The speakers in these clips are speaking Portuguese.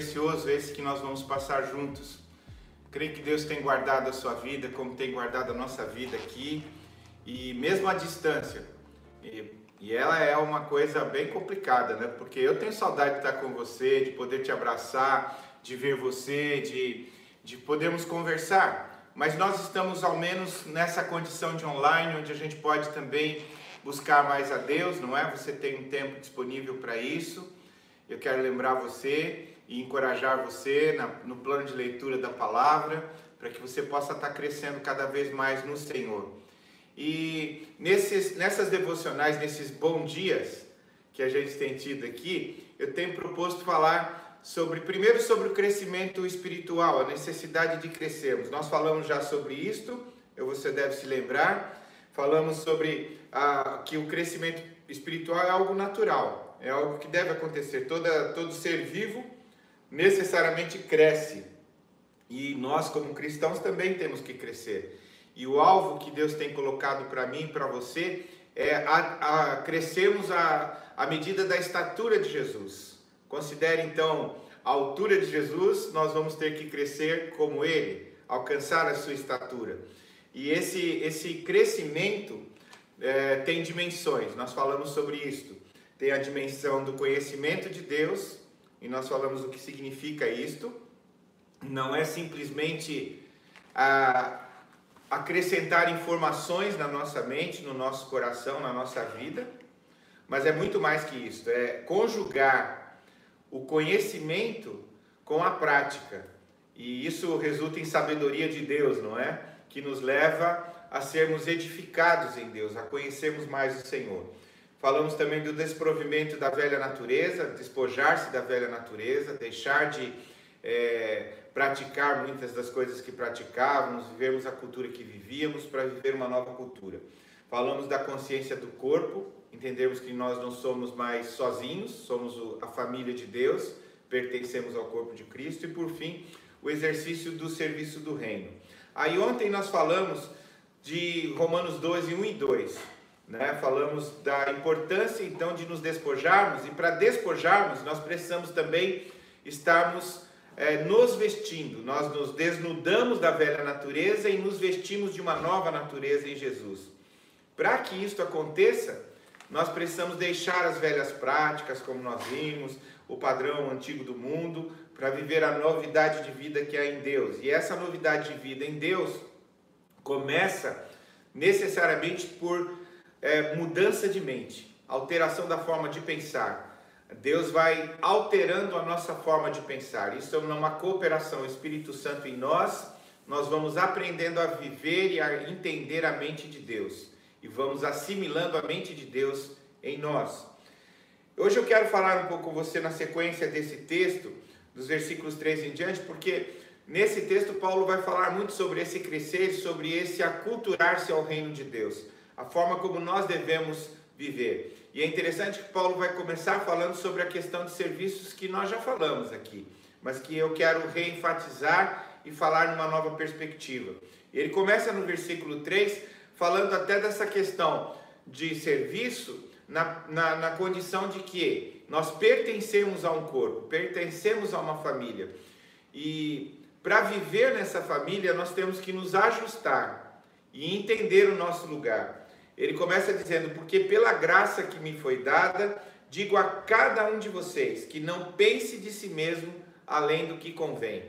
precioso esse que nós vamos passar juntos. Creio que Deus tem guardado a sua vida, como tem guardado a nossa vida aqui, e mesmo à distância. E, ela é uma coisa bem complicada, né? Porque eu tenho saudade de estar com você, de poder te abraçar, de ver você, de, de podermos conversar. Mas nós estamos ao menos nessa condição de online, onde a gente pode também buscar mais a Deus, não é? Você tem um tempo disponível para isso. Eu quero lembrar você e encorajar você na, no plano de leitura da palavra, para que você possa estar crescendo cada vez mais no Senhor. E nesses, nessas devocionais, nesses bons dias que a gente tem tido aqui, eu tenho proposto falar sobre, primeiro, sobre o crescimento espiritual, a necessidade de crescermos. Nós falamos já sobre isto, você deve se lembrar. Falamos sobre ah, que o crescimento espiritual é algo natural, é algo que deve acontecer. Toda, todo ser vivo necessariamente cresce. E nós, como cristãos, também temos que crescer. E o alvo que Deus tem colocado para mim e para você é a, a crescermos à, medida da estatura de Jesus. Considere então a altura de Jesus, nós vamos ter que crescer como Ele, alcançar a sua estatura. E esse, esse crescimento é, tem dimensões, nós falamos sobre isto. Tem a dimensão do conhecimento de Deus, e nós falamos o que significa isto. Não é simplesmente a, acrescentar informações na nossa mente, no nosso coração, na nossa vida, mas é muito mais que isso, é conjugar o conhecimento com a prática. E isso resulta em sabedoria de Deus, não é? Que nos leva a sermos edificados em Deus, a conhecermos mais o Senhor. Falamos também do desprovimento da velha natureza, despojar-se da velha natureza, deixar de é, praticar muitas das coisas que praticávamos, vivermos a cultura que vivíamos para viver uma nova cultura. Falamos da consciência do corpo, entendemos que nós não somos mais sozinhos, somos a família de Deus, pertencemos ao corpo de Cristo e por fim, o exercício do serviço do reino. Aí ontem nós falamos de Romanos 12, 1 e 2 né? Falamos da importância então de nos despojarmos, e para despojarmos, nós precisamos também estarmos é, nos vestindo. Nós nos desnudamos da velha natureza e nos vestimos de uma nova natureza em Jesus. Para que isso aconteça, nós precisamos deixar as velhas práticas, como nós vimos, o padrão antigo do mundo, para viver a novidade de vida que há em Deus. E essa novidade de vida em Deus começa necessariamente por é, mudança de mente, alteração da forma de pensar. Deus vai alterando a nossa forma de pensar. Isso é uma cooperação, o Espírito Santo em nós, nós vamos aprendendo a viver e a entender a mente de Deus. E vamos assimilando a mente de Deus em nós. Hoje eu quero falar um pouco com você na sequência desse texto, dos versículos 3 em diante, porque nesse texto Paulo vai falar muito sobre esse crescer, sobre esse aculturar-se ao reino de Deus a forma como nós devemos viver. E é interessante que Paulo vai começar falando sobre a questão de serviços que nós já falamos aqui, mas que eu quero reenfatizar e falar numa nova perspectiva. Ele começa no versículo 3 falando até dessa questão de serviço na, na, na condição de que nós pertencemos a um corpo, pertencemos a uma família. E para viver nessa família, nós temos que nos ajustar e entender o nosso lugar. Ele começa dizendo: Porque pela graça que me foi dada, digo a cada um de vocês que não pense de si mesmo além do que convém.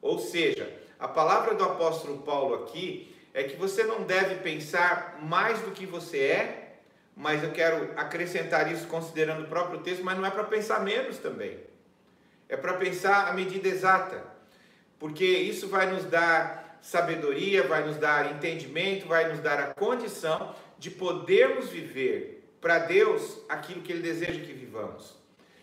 Ou seja, a palavra do apóstolo Paulo aqui é que você não deve pensar mais do que você é, mas eu quero acrescentar isso considerando o próprio texto, mas não é para pensar menos também. É para pensar a medida exata, porque isso vai nos dar sabedoria, vai nos dar entendimento, vai nos dar a condição de podermos viver para Deus aquilo que Ele deseja que vivamos,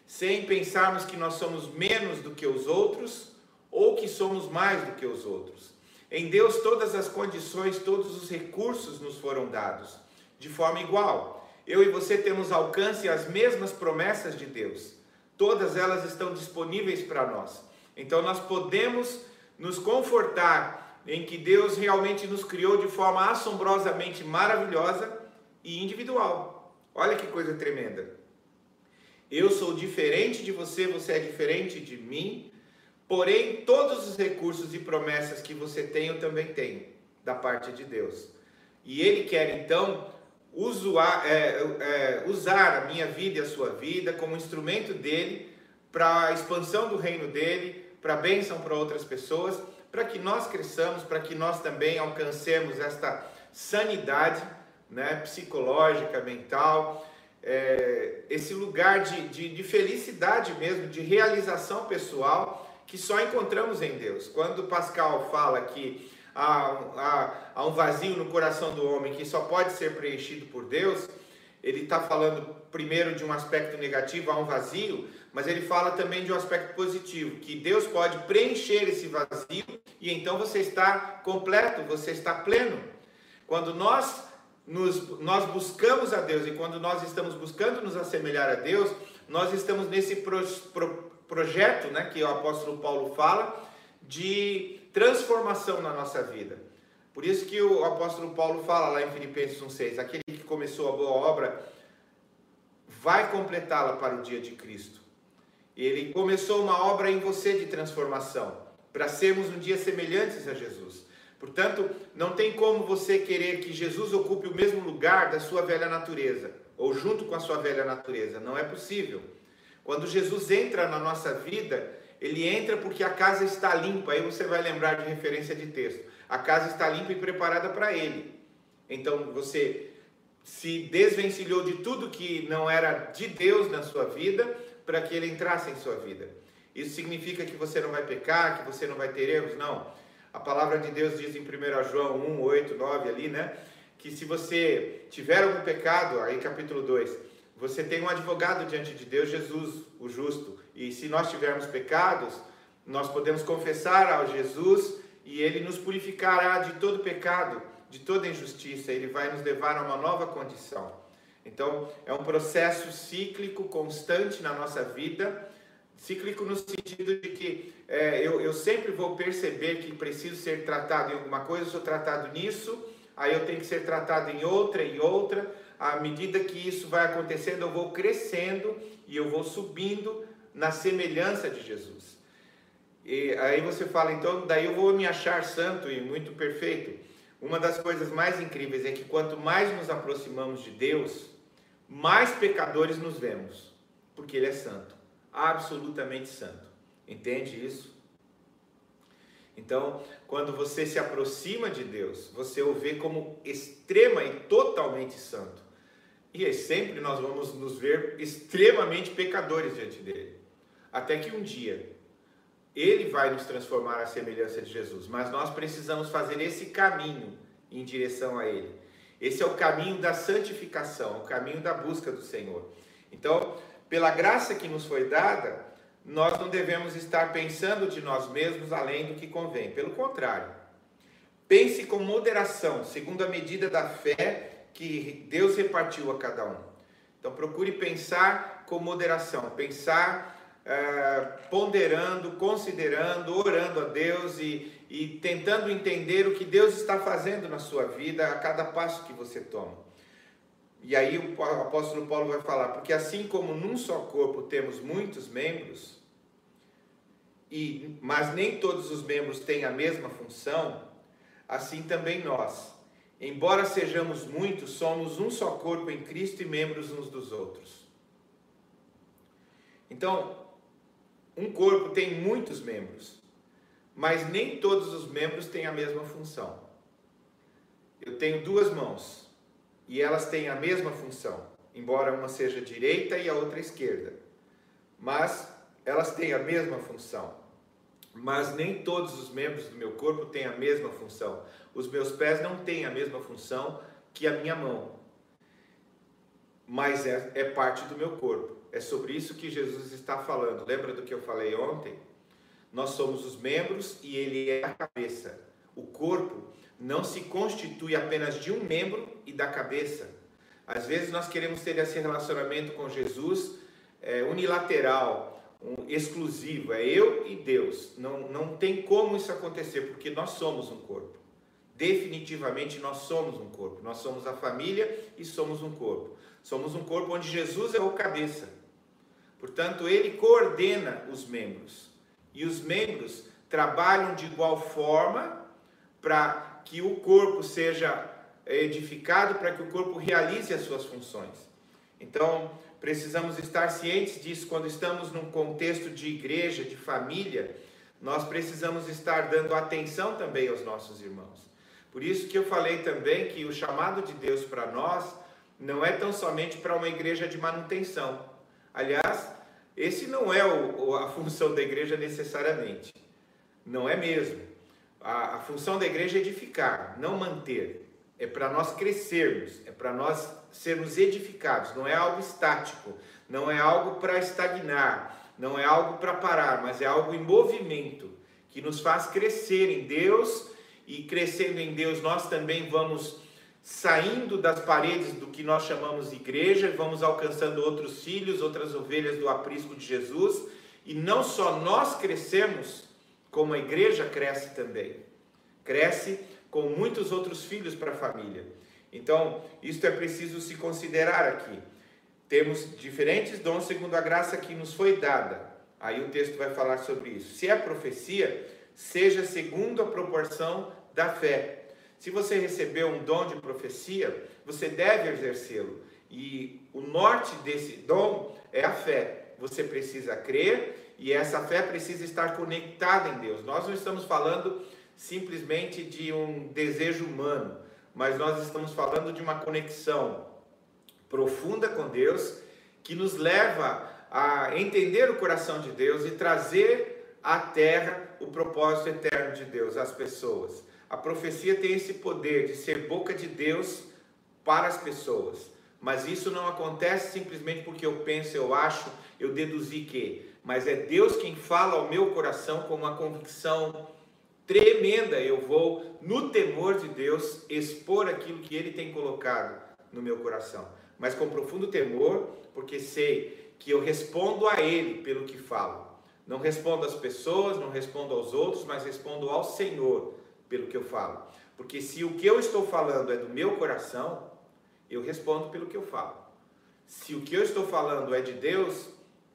sem pensarmos que nós somos menos do que os outros ou que somos mais do que os outros. Em Deus, todas as condições, todos os recursos nos foram dados de forma igual. Eu e você temos alcance às mesmas promessas de Deus. todas elas estão disponíveis para nós. Então nós podemos nos confortar em que Deus realmente nos criou de forma assombrosamente maravilhosa e individual. Olha que coisa tremenda. Eu sou diferente de você, você é diferente de mim, porém todos os recursos e promessas que você tem, eu também tenho, da parte de Deus. E Ele quer então usar, é, é, usar a minha vida e a sua vida como instrumento dele para a expansão do reino dele, para a bênção para outras pessoas, para que nós cresçamos, para que nós também alcancemos esta sanidade né, psicológica, mental, é, esse lugar de, de, de felicidade mesmo, de realização pessoal que só encontramos em Deus. Quando Pascal fala que há, há, há um vazio no coração do homem que só pode ser preenchido por Deus, ele está falando primeiro de um aspecto negativo, há um vazio, mas ele fala também de um aspecto positivo, que Deus pode preencher esse vazio e então você está completo, você está pleno. Quando nós nos, nós buscamos a Deus e quando nós estamos buscando nos assemelhar a Deus, nós estamos nesse pro, pro, projeto né, que o apóstolo Paulo fala de transformação na nossa vida. Por isso que o apóstolo Paulo fala lá em Filipenses 1,6: aquele que começou a boa obra vai completá-la para o dia de Cristo. Ele começou uma obra em você de transformação, para sermos um dia semelhantes a Jesus. Portanto, não tem como você querer que Jesus ocupe o mesmo lugar da sua velha natureza, ou junto com a sua velha natureza. Não é possível. Quando Jesus entra na nossa vida, ele entra porque a casa está limpa. Aí você vai lembrar de referência de texto. A casa está limpa e preparada para ele. Então você se desvencilhou de tudo que não era de Deus na sua vida para que ele entrasse em sua vida. Isso significa que você não vai pecar, que você não vai ter erros? Não. A palavra de Deus diz em 1 João 1, 8, 9 ali, né? Que se você tiver algum pecado, aí capítulo 2, você tem um advogado diante de Deus, Jesus, o justo. E se nós tivermos pecados, nós podemos confessar ao Jesus e ele nos purificará de todo pecado, de toda injustiça. Ele vai nos levar a uma nova condição. Então, é um processo cíclico, constante na nossa vida Cíclico no sentido de que é, eu, eu sempre vou perceber que preciso ser tratado em alguma coisa, sou tratado nisso, aí eu tenho que ser tratado em outra, em outra. À medida que isso vai acontecendo, eu vou crescendo e eu vou subindo na semelhança de Jesus. E aí você fala, então, daí eu vou me achar santo e muito perfeito. Uma das coisas mais incríveis é que quanto mais nos aproximamos de Deus, mais pecadores nos vemos, porque Ele é santo absolutamente santo. Entende isso? Então, quando você se aproxima de Deus, você o vê como extrema e totalmente santo. E sempre nós vamos nos ver extremamente pecadores diante dele. Até que um dia ele vai nos transformar à semelhança de Jesus, mas nós precisamos fazer esse caminho em direção a ele. Esse é o caminho da santificação, o caminho da busca do Senhor. Então, pela graça que nos foi dada, nós não devemos estar pensando de nós mesmos além do que convém. Pelo contrário, pense com moderação, segundo a medida da fé que Deus repartiu a cada um. Então, procure pensar com moderação, pensar uh, ponderando, considerando, orando a Deus e, e tentando entender o que Deus está fazendo na sua vida a cada passo que você toma. E aí o apóstolo Paulo vai falar, porque assim como num só corpo temos muitos membros, e mas nem todos os membros têm a mesma função, assim também nós, embora sejamos muitos, somos um só corpo em Cristo e membros uns dos outros. Então, um corpo tem muitos membros, mas nem todos os membros têm a mesma função. Eu tenho duas mãos, e elas têm a mesma função, embora uma seja direita e a outra esquerda. Mas elas têm a mesma função. Mas nem todos os membros do meu corpo têm a mesma função. Os meus pés não têm a mesma função que a minha mão. Mas é, é parte do meu corpo. É sobre isso que Jesus está falando. Lembra do que eu falei ontem? Nós somos os membros e ele é a cabeça. O corpo não se constitui apenas de um membro e da cabeça. Às vezes nós queremos ter esse relacionamento com Jesus é, unilateral, um, exclusivo, é eu e Deus. Não, não tem como isso acontecer, porque nós somos um corpo. Definitivamente nós somos um corpo. Nós somos a família e somos um corpo. Somos um corpo onde Jesus é o cabeça. Portanto, ele coordena os membros. E os membros trabalham de igual forma para que o corpo seja edificado, para que o corpo realize as suas funções. Então, precisamos estar cientes disso quando estamos num contexto de igreja, de família, nós precisamos estar dando atenção também aos nossos irmãos. Por isso que eu falei também que o chamado de Deus para nós não é tão somente para uma igreja de manutenção. Aliás, esse não é o, a função da igreja necessariamente. Não é mesmo. A, a função da igreja é edificar, não manter. É para nós crescermos, é para nós sermos edificados. Não é algo estático, não é algo para estagnar, não é algo para parar, mas é algo em movimento que nos faz crescer em Deus e crescendo em Deus nós também vamos saindo das paredes do que nós chamamos igreja, vamos alcançando outros filhos, outras ovelhas do aprisco de Jesus, e não só nós crescemos, como a igreja cresce também. Cresce com muitos outros filhos para a família. Então, isto é preciso se considerar aqui. Temos diferentes dons segundo a graça que nos foi dada. Aí o texto vai falar sobre isso. Se é profecia, seja segundo a proporção da fé. Se você recebeu um dom de profecia, você deve exercê-lo. E o norte desse dom é a fé. Você precisa crer e essa fé precisa estar conectada em Deus. Nós não estamos falando simplesmente de um desejo humano, mas nós estamos falando de uma conexão profunda com Deus que nos leva a entender o coração de Deus e trazer à terra o propósito eterno de Deus às pessoas. A profecia tem esse poder de ser boca de Deus para as pessoas. Mas isso não acontece simplesmente porque eu penso, eu acho, eu deduzi que. Mas é Deus quem fala ao meu coração com uma convicção tremenda. Eu vou, no temor de Deus, expor aquilo que Ele tem colocado no meu coração. Mas com profundo temor, porque sei que eu respondo a Ele pelo que falo. Não respondo às pessoas, não respondo aos outros, mas respondo ao Senhor pelo que eu falo. Porque se o que eu estou falando é do meu coração, eu respondo pelo que eu falo. Se o que eu estou falando é de Deus,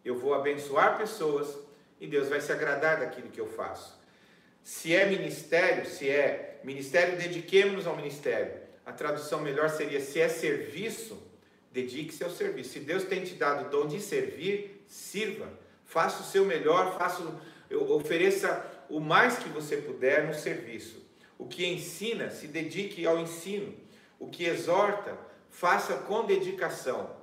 eu vou abençoar pessoas e Deus vai se agradar daquilo que eu faço. Se é ministério, se é ministério, dediquemos-nos ao ministério. A tradução melhor seria: se é serviço, dedique-se ao serviço. Se Deus tem te dado o dom de servir, sirva. Faça o seu melhor, faça, ofereça o mais que você puder no serviço. O que ensina, se dedique ao ensino. O que exorta, faça com dedicação.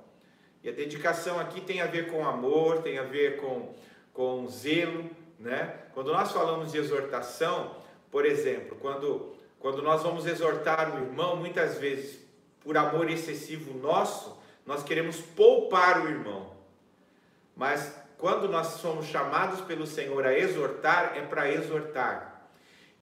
E a dedicação aqui tem a ver com amor, tem a ver com, com zelo. Né? Quando nós falamos de exortação, por exemplo, quando, quando nós vamos exortar o irmão, muitas vezes, por amor excessivo nosso, nós queremos poupar o irmão. Mas quando nós somos chamados pelo Senhor a exortar, é para exortar.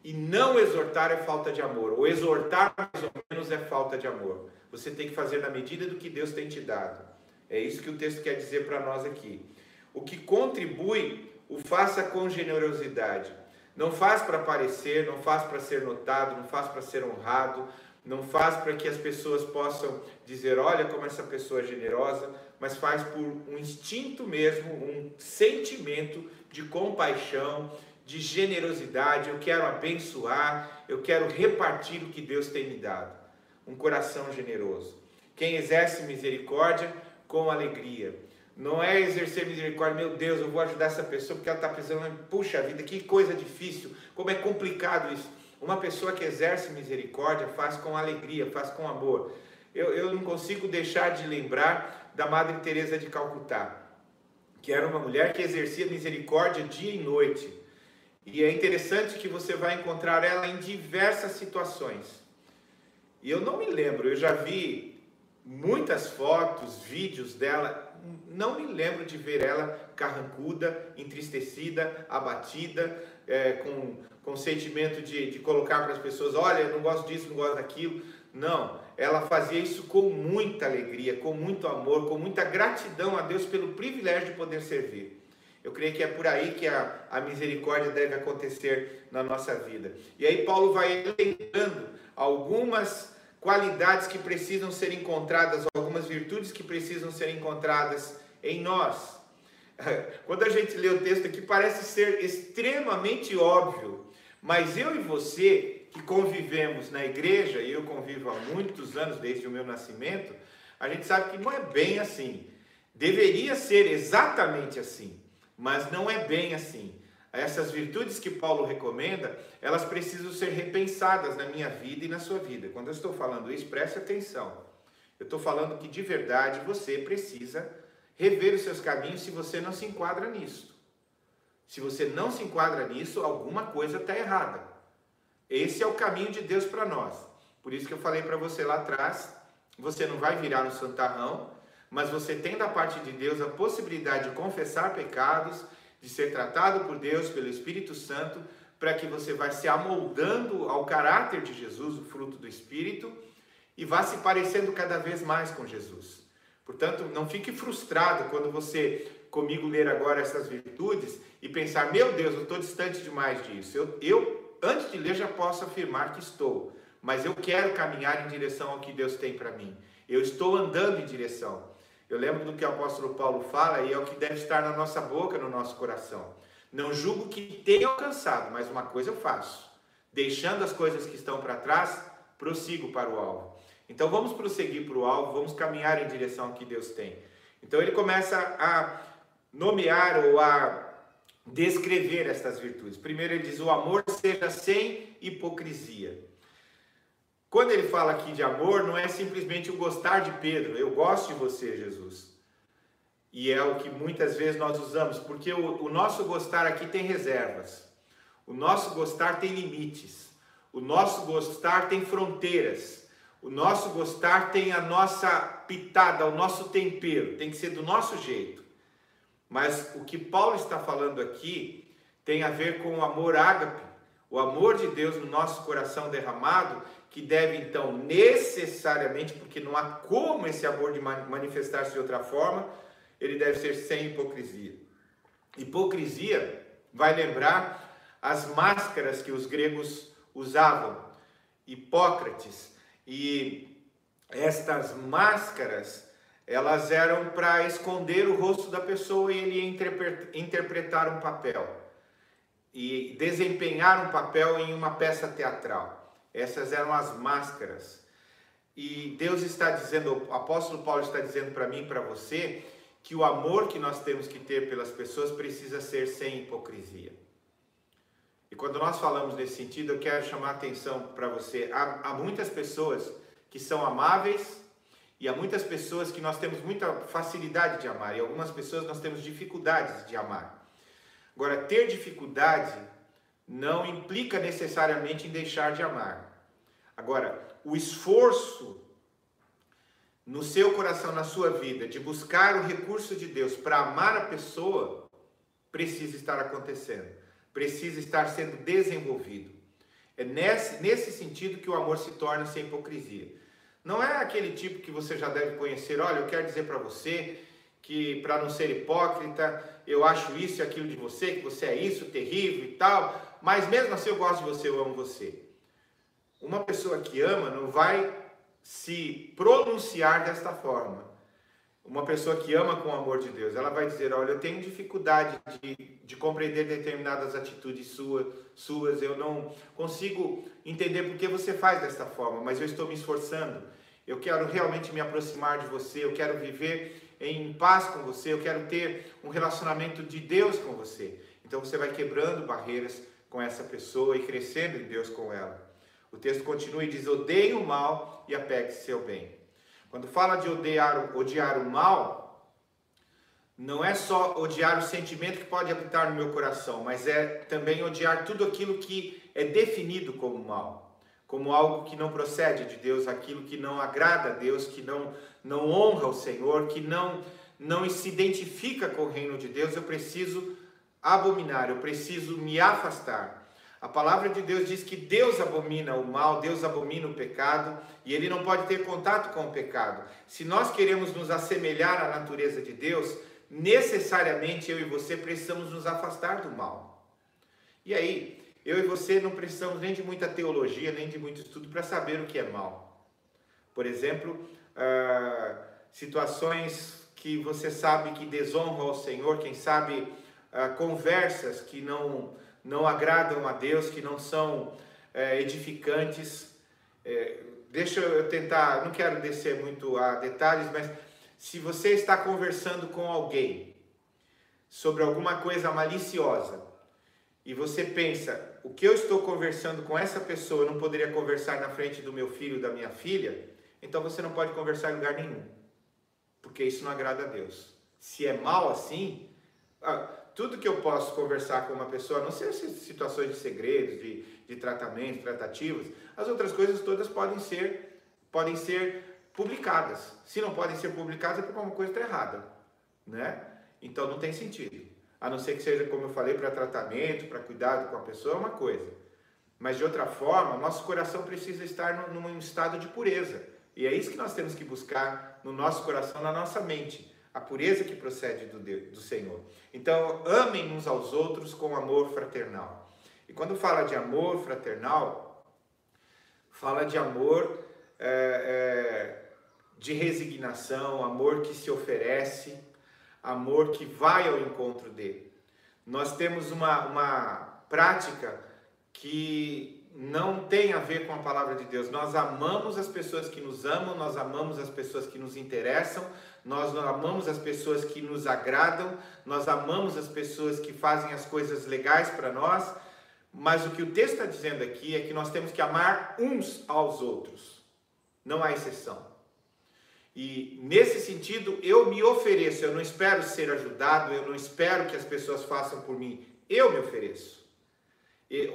E não exortar é falta de amor. Ou exortar mais ou menos é falta de amor. Você tem que fazer na medida do que Deus tem te dado. É isso que o texto quer dizer para nós aqui. O que contribui, o faça com generosidade. Não faz para aparecer, não faz para ser notado, não faz para ser honrado, não faz para que as pessoas possam dizer: olha como essa pessoa é generosa, mas faz por um instinto mesmo, um sentimento de compaixão, de generosidade, eu quero abençoar, eu quero repartir o que Deus tem me dado. Um coração generoso. Quem exerce misericórdia com alegria. Não é exercer misericórdia, meu Deus, eu vou ajudar essa pessoa porque ela está precisando. Puxa vida, que coisa difícil, como é complicado isso. Uma pessoa que exerce misericórdia faz com alegria, faz com amor. Eu, eu não consigo deixar de lembrar da Madre Teresa de Calcutá, que era uma mulher que exercia misericórdia dia e noite e é interessante que você vai encontrar ela em diversas situações. E eu não me lembro, eu já vi muitas fotos, vídeos dela, não me lembro de ver ela carrancuda, entristecida, abatida, é, com, com sentimento de, de colocar para as pessoas: olha, eu não gosto disso, não gosto daquilo. Não, ela fazia isso com muita alegria, com muito amor, com muita gratidão a Deus pelo privilégio de poder servir. Eu creio que é por aí que a, a misericórdia deve acontecer na nossa vida. E aí Paulo vai elencando algumas qualidades que precisam ser encontradas, algumas virtudes que precisam ser encontradas em nós. Quando a gente lê o texto aqui, parece ser extremamente óbvio, mas eu e você que convivemos na igreja, e eu convivo há muitos anos, desde o meu nascimento, a gente sabe que não é bem assim. Deveria ser exatamente assim, mas não é bem assim. Essas virtudes que Paulo recomenda, elas precisam ser repensadas na minha vida e na sua vida. Quando eu estou falando isso, preste atenção. Eu estou falando que de verdade você precisa rever os seus caminhos se você não se enquadra nisso. Se você não se enquadra nisso, alguma coisa está errada. Esse é o caminho de Deus para nós. Por isso que eu falei para você lá atrás, você não vai virar no santarrão, mas você tem da parte de Deus a possibilidade de confessar pecados, de ser tratado por Deus, pelo Espírito Santo, para que você vá se amoldando ao caráter de Jesus, o fruto do Espírito, e vá se parecendo cada vez mais com Jesus. Portanto, não fique frustrado quando você comigo ler agora essas virtudes e pensar, meu Deus, eu estou distante demais disso. Eu, eu antes de ler, já posso afirmar que estou. Mas eu quero caminhar em direção ao que Deus tem para mim. Eu estou andando em direção. Eu lembro do que o apóstolo Paulo fala e é o que deve estar na nossa boca, no nosso coração. Não julgo que tenha alcançado, mas uma coisa eu faço. Deixando as coisas que estão para trás, prossigo para o alvo. Então vamos prosseguir para o alvo, vamos caminhar em direção ao que Deus tem. Então ele começa a nomear ou a descrever estas virtudes. Primeiro ele diz: o amor seja sem hipocrisia. Quando ele fala aqui de amor, não é simplesmente o gostar de Pedro, eu gosto de você, Jesus. E é o que muitas vezes nós usamos, porque o, o nosso gostar aqui tem reservas, o nosso gostar tem limites, o nosso gostar tem fronteiras, o nosso gostar tem a nossa pitada, o nosso tempero, tem que ser do nosso jeito. Mas o que Paulo está falando aqui tem a ver com o amor ágape, o amor de Deus no nosso coração derramado, que deve então necessariamente, porque não há como esse amor de manifestar-se de outra forma, ele deve ser sem hipocrisia. Hipocrisia vai lembrar as máscaras que os gregos usavam, Hipócrates, e estas máscaras elas eram para esconder o rosto da pessoa e ele interpretar um papel e desempenhar um papel em uma peça teatral. Essas eram as máscaras. E Deus está dizendo, o apóstolo Paulo está dizendo para mim e para você, que o amor que nós temos que ter pelas pessoas precisa ser sem hipocrisia. E quando nós falamos nesse sentido, eu quero chamar a atenção para você. Há, há muitas pessoas que são amáveis, e há muitas pessoas que nós temos muita facilidade de amar e algumas pessoas nós temos dificuldades de amar. Agora, ter dificuldade não implica necessariamente em deixar de amar. Agora, o esforço no seu coração, na sua vida, de buscar o recurso de Deus para amar a pessoa, precisa estar acontecendo, precisa estar sendo desenvolvido. É nesse, nesse sentido que o amor se torna sem hipocrisia. Não é aquele tipo que você já deve conhecer. Olha, eu quero dizer para você que, para não ser hipócrita, eu acho isso e aquilo de você, que você é isso, terrível e tal, mas mesmo assim eu gosto de você, eu amo você. Uma pessoa que ama não vai se pronunciar desta forma. Uma pessoa que ama com o amor de Deus, ela vai dizer: Olha, eu tenho dificuldade de, de compreender determinadas atitudes sua, suas, eu não consigo entender por que você faz desta forma, mas eu estou me esforçando eu quero realmente me aproximar de você, eu quero viver em paz com você, eu quero ter um relacionamento de Deus com você. Então você vai quebrando barreiras com essa pessoa e crescendo em Deus com ela. O texto continua e diz: odeie o mal e apegue-se ao bem. Quando fala de odiar, odiar o mal, não é só odiar o sentimento que pode habitar no meu coração, mas é também odiar tudo aquilo que é definido como mal como algo que não procede de Deus, aquilo que não agrada a Deus, que não, não honra o Senhor, que não, não se identifica com o reino de Deus, eu preciso abominar, eu preciso me afastar. A palavra de Deus diz que Deus abomina o mal, Deus abomina o pecado e ele não pode ter contato com o pecado. Se nós queremos nos assemelhar à natureza de Deus, necessariamente eu e você precisamos nos afastar do mal. E aí, eu e você não precisamos nem de muita teologia, nem de muito estudo para saber o que é mal. Por exemplo, uh, situações que você sabe que desonram ao Senhor, quem sabe uh, conversas que não, não agradam a Deus, que não são uh, edificantes. É, deixa eu tentar, não quero descer muito a detalhes, mas se você está conversando com alguém sobre alguma coisa maliciosa e você pensa, o que eu estou conversando com essa pessoa eu não poderia conversar na frente do meu filho, da minha filha, então você não pode conversar em lugar nenhum, porque isso não agrada a Deus. Se é mal assim, ah, tudo que eu posso conversar com uma pessoa, a não ser situações de segredos, de, de tratamentos, tratativas, as outras coisas todas podem ser, podem ser publicadas. Se não podem ser publicadas é porque alguma coisa está errada, né? Então não tem sentido. A não ser que seja, como eu falei, para tratamento, para cuidado com a pessoa, é uma coisa. Mas de outra forma, nosso coração precisa estar num estado de pureza. E é isso que nós temos que buscar no nosso coração, na nossa mente. A pureza que procede do, Deus, do Senhor. Então, amem uns aos outros com amor fraternal. E quando fala de amor fraternal, fala de amor é, é, de resignação, amor que se oferece, amor que vai ao encontro dele. Nós temos uma, uma prática que não tem a ver com a palavra de Deus. Nós amamos as pessoas que nos amam, nós amamos as pessoas que nos interessam, nós amamos as pessoas que nos agradam, nós amamos as pessoas que fazem as coisas legais para nós. Mas o que o texto está dizendo aqui é que nós temos que amar uns aos outros. Não há exceção. E nesse sentido, eu me ofereço, eu não espero ser ajudado, eu não espero que as pessoas façam por mim, eu me ofereço.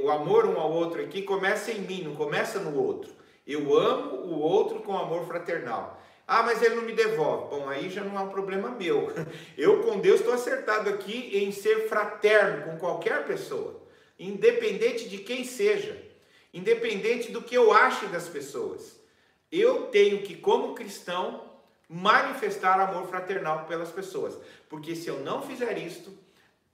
O amor um ao outro aqui começa em mim, não começa no outro. Eu amo o outro com amor fraternal. Ah, mas ele não me devolve. Bom, aí já não é um problema meu. Eu com Deus estou acertado aqui em ser fraterno com qualquer pessoa, independente de quem seja, independente do que eu ache das pessoas. Eu tenho que, como cristão, manifestar amor fraternal pelas pessoas. Porque se eu não fizer isto,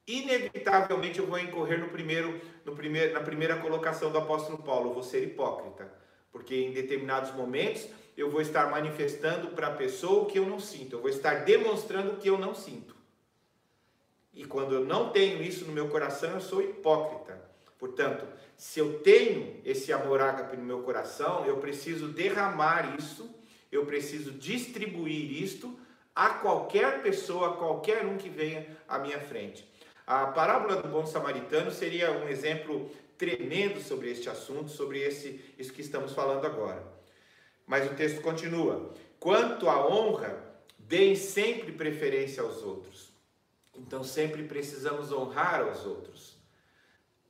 inevitavelmente eu vou incorrer no primeiro, no primeiro, na primeira colocação do apóstolo Paulo, vou ser hipócrita. Porque em determinados momentos eu vou estar manifestando para a pessoa o que eu não sinto, eu vou estar demonstrando o que eu não sinto. E quando eu não tenho isso no meu coração, eu sou hipócrita. Portanto, se eu tenho esse amor ágape no meu coração, eu preciso derramar isso eu preciso distribuir isto a qualquer pessoa, a qualquer um que venha à minha frente. A parábola do bom samaritano seria um exemplo tremendo sobre este assunto, sobre esse, isso que estamos falando agora. Mas o texto continua: quanto à honra, deem sempre preferência aos outros. Então sempre precisamos honrar aos outros.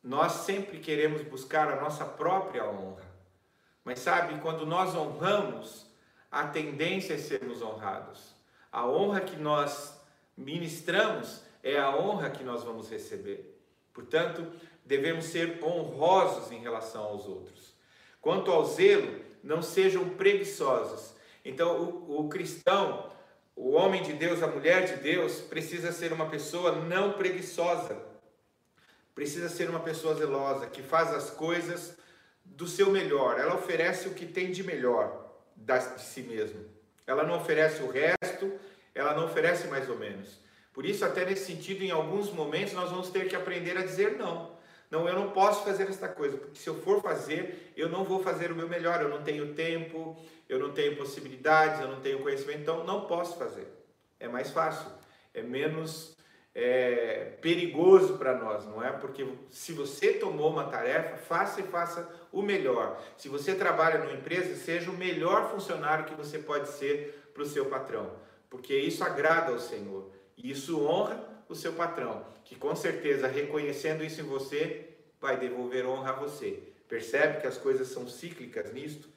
Nós sempre queremos buscar a nossa própria honra. Mas sabe, quando nós honramos, a tendência é sermos honrados. A honra que nós ministramos é a honra que nós vamos receber. Portanto, devemos ser honrosos em relação aos outros. Quanto ao zelo, não sejam preguiçosos. Então, o, o cristão, o homem de Deus, a mulher de Deus, precisa ser uma pessoa não preguiçosa. Precisa ser uma pessoa zelosa, que faz as coisas do seu melhor. Ela oferece o que tem de melhor de si mesmo. Ela não oferece o resto, ela não oferece mais ou menos. Por isso, até nesse sentido, em alguns momentos nós vamos ter que aprender a dizer não. Não, eu não posso fazer esta coisa, porque se eu for fazer, eu não vou fazer o meu melhor, eu não tenho tempo, eu não tenho possibilidades, eu não tenho conhecimento, então não posso fazer. É mais fácil, é menos é, perigoso para nós, não é? Porque se você tomou uma tarefa, faça e faça o melhor. Se você trabalha numa empresa, seja o melhor funcionário que você pode ser para o seu patrão, porque isso agrada ao Senhor e isso honra o seu patrão, que com certeza reconhecendo isso em você, vai devolver honra a você. Percebe que as coisas são cíclicas nisto?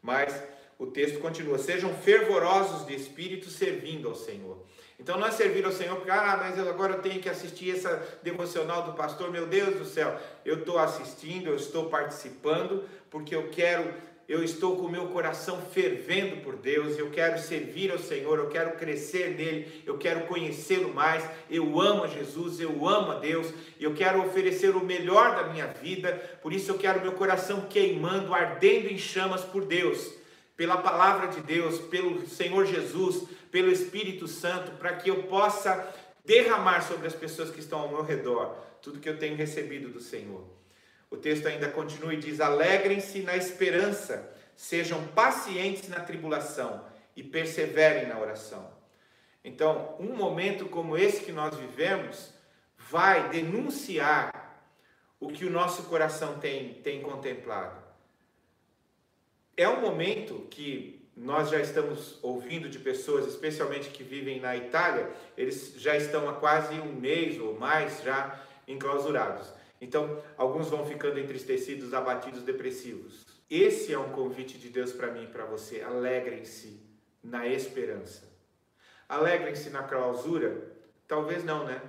Mas o texto continua: sejam fervorosos de espírito servindo ao Senhor. Então não é servir ao Senhor porque, ah, mas agora eu tenho que assistir essa devocional do pastor, meu Deus do céu. Eu estou assistindo, eu estou participando, porque eu quero eu estou com o meu coração fervendo por Deus, eu quero servir ao Senhor, eu quero crescer nele, eu quero conhecê-lo mais, eu amo a Jesus, eu amo a Deus, eu quero oferecer o melhor da minha vida, por isso eu quero meu coração queimando, ardendo em chamas por Deus, pela palavra de Deus, pelo Senhor Jesus, pelo Espírito Santo, para que eu possa derramar sobre as pessoas que estão ao meu redor tudo que eu tenho recebido do Senhor. O texto ainda continua e diz: Alegrem-se na esperança, sejam pacientes na tribulação e perseverem na oração. Então, um momento como esse que nós vivemos vai denunciar o que o nosso coração tem, tem contemplado. É um momento que nós já estamos ouvindo de pessoas, especialmente que vivem na Itália, eles já estão há quase um mês ou mais já enclausurados. Então, alguns vão ficando entristecidos, abatidos, depressivos. Esse é um convite de Deus para mim e para você. Alegrem-se na esperança. Alegrem-se na clausura? Talvez não, né?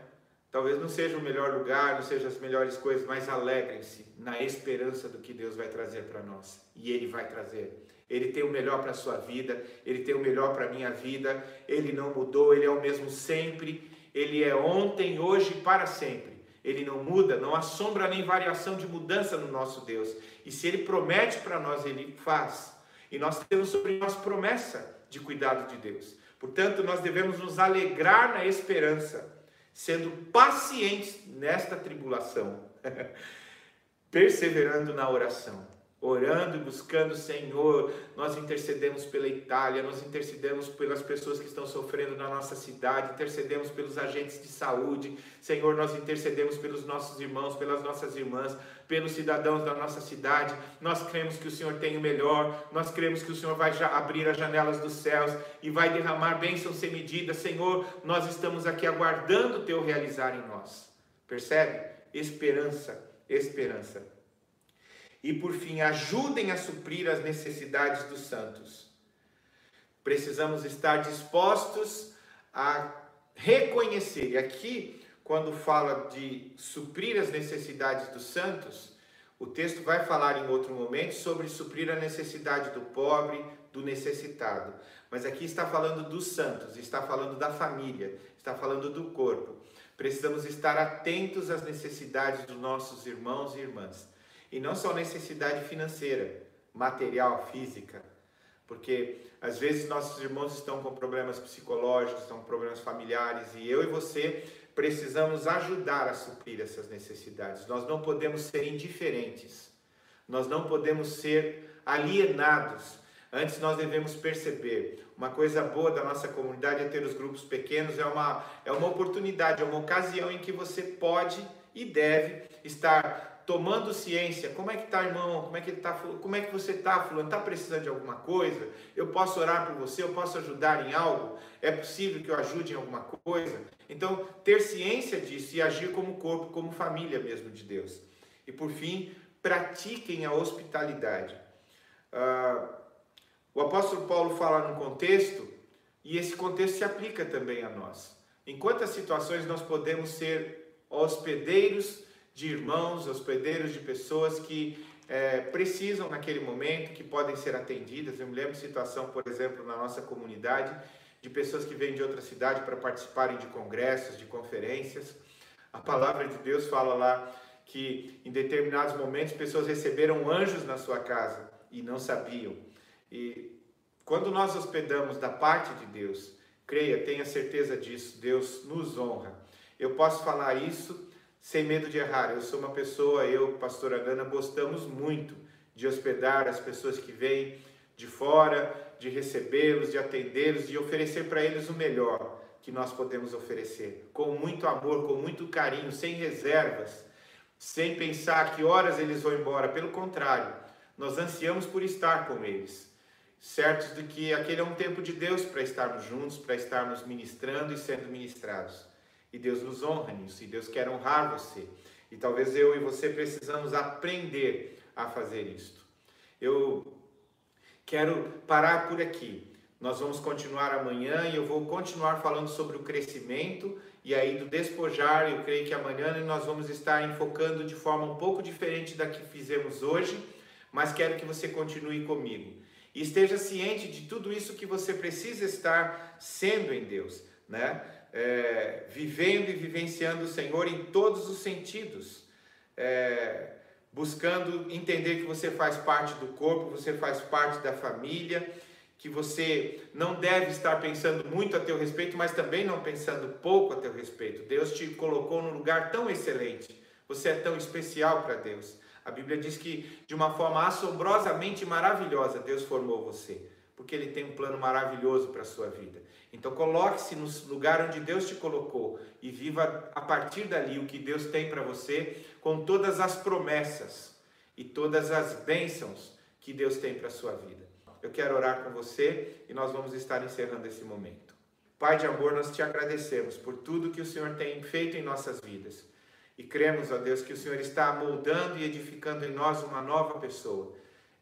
Talvez não seja o melhor lugar, não sejam as melhores coisas, mas alegrem-se na esperança do que Deus vai trazer para nós. E Ele vai trazer. Ele tem o melhor para a sua vida, Ele tem o melhor para a minha vida, Ele não mudou, Ele é o mesmo sempre, Ele é ontem, hoje e para sempre. Ele não muda, não há sombra nem variação de mudança no nosso Deus. E se Ele promete para nós, Ele faz. E nós temos sobre nós promessa de cuidado de Deus. Portanto, nós devemos nos alegrar na esperança, sendo pacientes nesta tribulação, perseverando na oração orando e buscando o Senhor. Nós intercedemos pela Itália, nós intercedemos pelas pessoas que estão sofrendo na nossa cidade, intercedemos pelos agentes de saúde. Senhor, nós intercedemos pelos nossos irmãos, pelas nossas irmãs, pelos cidadãos da nossa cidade. Nós cremos que o Senhor tem o melhor, nós cremos que o Senhor vai abrir as janelas dos céus e vai derramar bênçãos sem medida. Senhor, nós estamos aqui aguardando o teu realizar em nós. Percebe? Esperança, esperança. E por fim, ajudem a suprir as necessidades dos santos. Precisamos estar dispostos a reconhecer. E aqui, quando fala de suprir as necessidades dos santos, o texto vai falar em outro momento sobre suprir a necessidade do pobre, do necessitado. Mas aqui está falando dos santos, está falando da família, está falando do corpo. Precisamos estar atentos às necessidades dos nossos irmãos e irmãs. E não só necessidade financeira, material, física, porque às vezes nossos irmãos estão com problemas psicológicos, estão com problemas familiares e eu e você precisamos ajudar a suprir essas necessidades. Nós não podemos ser indiferentes. Nós não podemos ser alienados. Antes nós devemos perceber, uma coisa boa da nossa comunidade é ter os grupos pequenos, é uma, é uma oportunidade, é uma ocasião em que você pode e deve estar tomando ciência, como é que tá, irmão? Como é que ele tá? Como é que você tá, fulano? Tá precisando de alguma coisa? Eu posso orar por você? Eu posso ajudar em algo? É possível que eu ajude em alguma coisa? Então, ter ciência disso e agir como corpo, como família mesmo de Deus. E por fim, pratiquem a hospitalidade. Uh, o apóstolo Paulo fala num contexto e esse contexto se aplica também a nós. Em quantas situações nós podemos ser hospedeiros de irmãos, hospedeiros de pessoas que é, precisam naquele momento, que podem ser atendidas. Eu me lembro de situação, por exemplo, na nossa comunidade, de pessoas que vêm de outra cidade para participarem de congressos, de conferências. A palavra de Deus fala lá que em determinados momentos pessoas receberam anjos na sua casa e não sabiam. E quando nós hospedamos da parte de Deus, creia, tenha certeza disso, Deus nos honra. Eu posso falar isso sem medo de errar. Eu sou uma pessoa, eu, pastora Gana, gostamos muito de hospedar as pessoas que vêm de fora, de recebê-los, de atendê-los, de oferecer para eles o melhor que nós podemos oferecer, com muito amor, com muito carinho, sem reservas, sem pensar que horas eles vão embora. Pelo contrário, nós ansiamos por estar com eles, certos de que aquele é um tempo de Deus para estarmos juntos, para estarmos ministrando e sendo ministrados. E Deus nos honra nisso, e Deus quer honrar você. E talvez eu e você precisamos aprender a fazer isto. Eu quero parar por aqui, Nós vamos continuar amanhã e eu vou continuar falando sobre o crescimento e aí do despojar. Eu creio que amanhã nós vamos estar enfocando de forma um pouco diferente da que fizemos hoje, mas quero que você continue comigo. E esteja ciente de tudo isso que você precisa estar sendo em Deus, né? É, vivendo e vivenciando o Senhor em todos os sentidos. É, buscando entender que você faz parte do corpo, você faz parte da família, que você não deve estar pensando muito a teu respeito, mas também não pensando pouco a teu respeito. Deus te colocou num lugar tão excelente, você é tão especial para Deus. A Bíblia diz que de uma forma assombrosamente maravilhosa Deus formou você, porque Ele tem um plano maravilhoso para a sua vida. Então coloque-se no lugar onde Deus te colocou e viva a partir dali o que Deus tem para você, com todas as promessas e todas as bênçãos que Deus tem para a sua vida. Eu quero orar com você e nós vamos estar encerrando esse momento. Pai de amor, nós te agradecemos por tudo que o Senhor tem feito em nossas vidas. E cremos, ó Deus, que o Senhor está moldando e edificando em nós uma nova pessoa,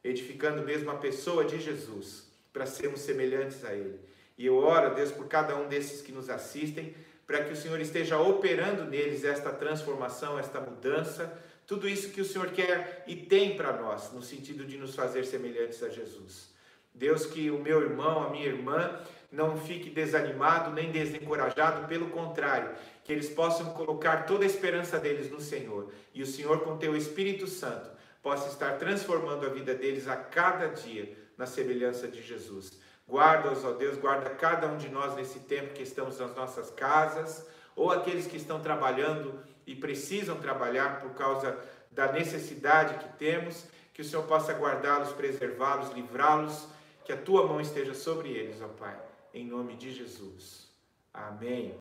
edificando mesmo a pessoa de Jesus, para sermos semelhantes a Ele. E eu oro, Deus, por cada um desses que nos assistem, para que o Senhor esteja operando neles esta transformação, esta mudança, tudo isso que o Senhor quer e tem para nós, no sentido de nos fazer semelhantes a Jesus. Deus, que o meu irmão, a minha irmã, não fique desanimado nem desencorajado, pelo contrário, que eles possam colocar toda a esperança deles no Senhor e o Senhor, com teu Espírito Santo, possa estar transformando a vida deles a cada dia na semelhança de Jesus. Guarda-os, ó Deus, guarda cada um de nós nesse tempo que estamos nas nossas casas, ou aqueles que estão trabalhando e precisam trabalhar por causa da necessidade que temos, que o Senhor possa guardá-los, preservá-los, livrá-los, que a tua mão esteja sobre eles, ó Pai, em nome de Jesus. Amém.